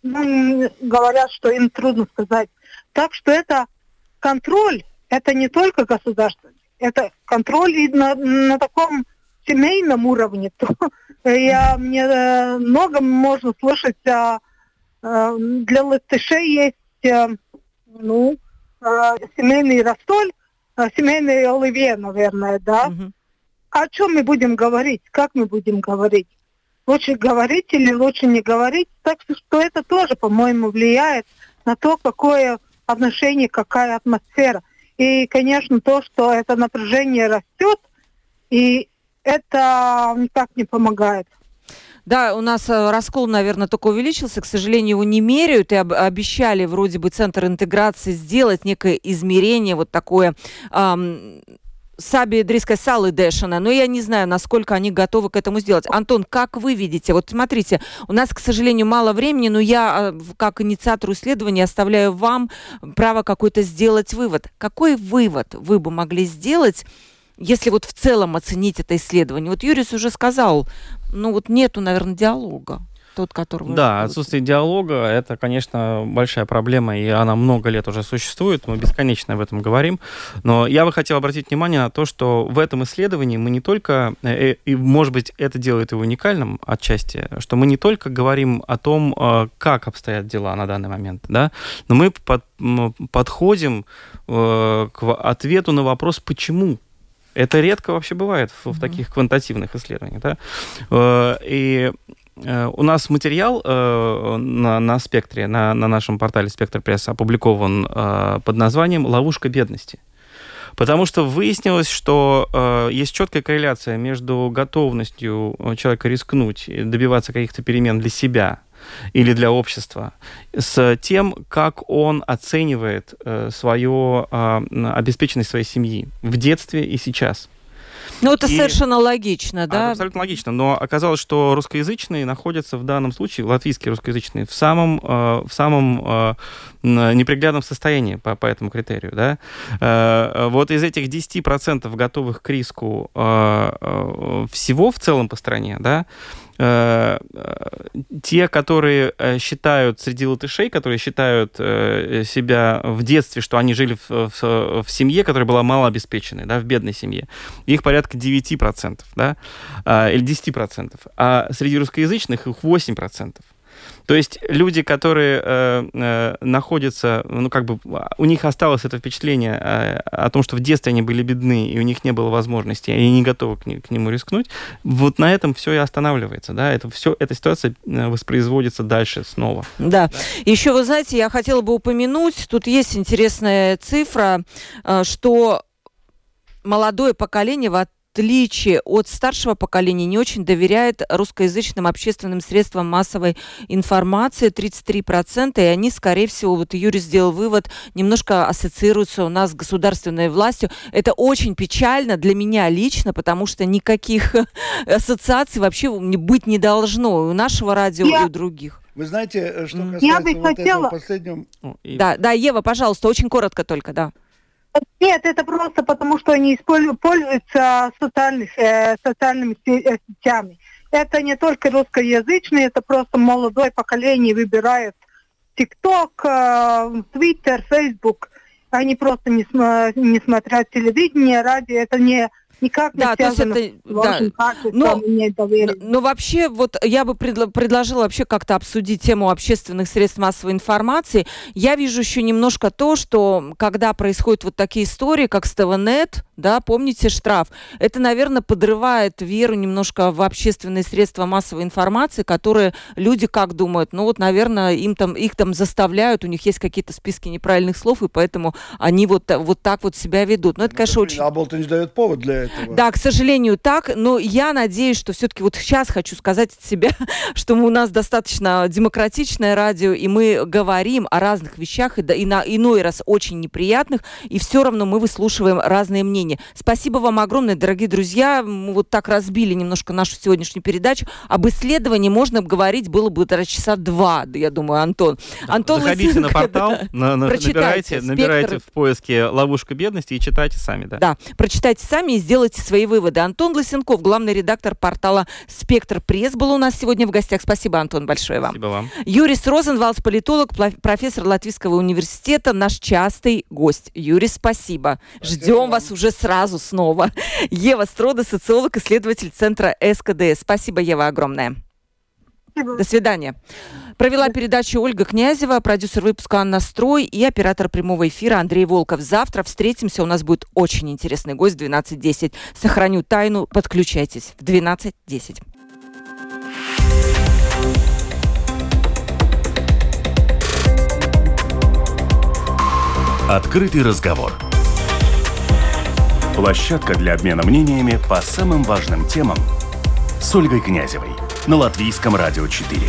ну, говорят, что им трудно сказать. Так что это контроль, это не только государственный, это контроль и на, на таком семейном уровне. То, я, мне э, много можно слышать, а, э, для латышей есть ну, э, семейный рассоль, э, семейный оливье, наверное, да. Угу. О чем мы будем говорить? Как мы будем говорить? Лучше говорить или лучше не говорить? Так что это тоже, по-моему, влияет на то, какое отношение, какая атмосфера. И, конечно, то, что это напряжение растет, и это никак не помогает. Да, у нас э, раскол, наверное, только увеличился. К сожалению, его не меряют. И об обещали вроде бы Центр интеграции сделать некое измерение, вот такое... Эм, Саби Дриска Салы Дэшина, но я не знаю, насколько они готовы к этому сделать. Антон, как вы видите? Вот смотрите, у нас, к сожалению, мало времени, но я, э, как инициатор исследования, оставляю вам право какой-то сделать вывод. Какой вывод вы бы могли сделать, если вот в целом оценить это исследование? Вот Юрис уже сказал, ну вот нету, наверное, диалога тот, который... Да, отсутствие диалога – это, конечно, большая проблема, и она много лет уже существует, мы бесконечно об этом говорим. Но я бы хотел обратить внимание на то, что в этом исследовании мы не только, э, и, может быть, это делает его уникальным отчасти, что мы не только говорим о том, э, как обстоят дела на данный момент, да, но мы под, подходим э, к ответу на вопрос «почему?». Это редко вообще бывает в, в таких квантативных исследованиях. Да? Э, и э, у нас материал э, на, на спектре, на, на нашем портале Спектр Пресс опубликован под названием «Ловушка бедности». Потому что выяснилось, что э, есть четкая корреляция между готовностью человека рискнуть и добиваться каких-то перемен для себя или для общества, с тем, как он оценивает э, свою э, обеспеченность своей семьи в детстве и сейчас. Ну, это и... совершенно логично, да? А, абсолютно логично. Но оказалось, что русскоязычные находятся в данном случае, латвийские русскоязычные, в самом, э, в самом э, неприглядном состоянии по, по этому критерию. Да? Э, вот из этих 10% готовых к риску э, э, всего в целом по стране, да, те, которые э, считают среди латышей, которые считают э, себя в детстве, что они жили в, в, в семье, которая была малообеспеченной, да, в бедной семье, их порядка 9%, да, или 10%, а среди русскоязычных их 8%. То есть люди, которые э, э, находятся, ну как бы у них осталось это впечатление э, о том, что в детстве они были бедны и у них не было возможности, и они не готовы к, к нему рискнуть. Вот на этом все и останавливается, да. Это все, эта ситуация э, воспроизводится дальше снова. Да. да. Еще вы знаете, я хотела бы упомянуть, тут есть интересная цифра, э, что молодое поколение в отличие от старшего поколения, не очень доверяет русскоязычным общественным средствам массовой информации 33%, и они, скорее всего, вот Юрий сделал вывод, немножко ассоциируются у нас с государственной властью. Это очень печально для меня лично, потому что никаких ассоциаций вообще быть не должно и у нашего радио, Я... и у других. Вы знаете, э, что касается Я бы вот хотела... этого последнего... Да, да, Ева, пожалуйста, очень коротко только, да. Нет, это просто потому, что они пользуются социальных, э, социальными э, сетями. Это не только русскоязычные, это просто молодое поколение выбирает ТикТок, Твиттер, Фейсбук. Они просто не, не смотрят телевидение, радио. Это не никак не да, то есть это, да. но, но, но вообще вот я бы предло, предложила вообще как-то обсудить тему общественных средств массовой информации. Я вижу еще немножко то, что когда происходят вот такие истории, как с ТВНет, да, помните штраф, это, наверное, подрывает веру немножко в общественные средства массовой информации, которые люди как думают, ну вот, наверное, им там, их там заставляют, у них есть какие-то списки неправильных слов, и поэтому они вот, вот так вот себя ведут. Но это, ну, конечно, очень... А не дает повод для этого. Да, к сожалению, так. Но я надеюсь, что все-таки вот сейчас хочу сказать от себя, что у нас достаточно демократичное радио, и мы говорим о разных вещах, и, и на иной раз очень неприятных, и все равно мы выслушиваем разные мнения. Спасибо вам огромное, дорогие друзья. Мы вот так разбили немножко нашу сегодняшнюю передачу. Об исследовании можно говорить было бы часа два, я думаю, Антон. Да, Антон Заходите Лысенко, на портал, да, на, на, набирайте, набирайте в поиске «Ловушка бедности» и читайте сами. Да, да прочитайте сами и сделайте делайте свои выводы. Антон Лысенков, главный редактор портала «Спектр Пресс» был у нас сегодня в гостях. Спасибо, Антон, большое вам. Спасибо вам. Юрис Розенвалдс, политолог, профессор Латвийского университета, наш частый гость. Юрис, спасибо. спасибо Ждем вам. вас уже сразу снова. Ева Строда, социолог, исследователь центра СКДС. Спасибо, Ева, огромное. Спасибо. До свидания. Провела передачу Ольга Князева, продюсер выпуска Анна Строй и оператор прямого эфира Андрей Волков. Завтра встретимся. У нас будет очень интересный гость в 12.10. Сохраню тайну. Подключайтесь в 12.10. Открытый разговор. Площадка для обмена мнениями по самым важным темам с Ольгой Князевой на Латвийском радио 4.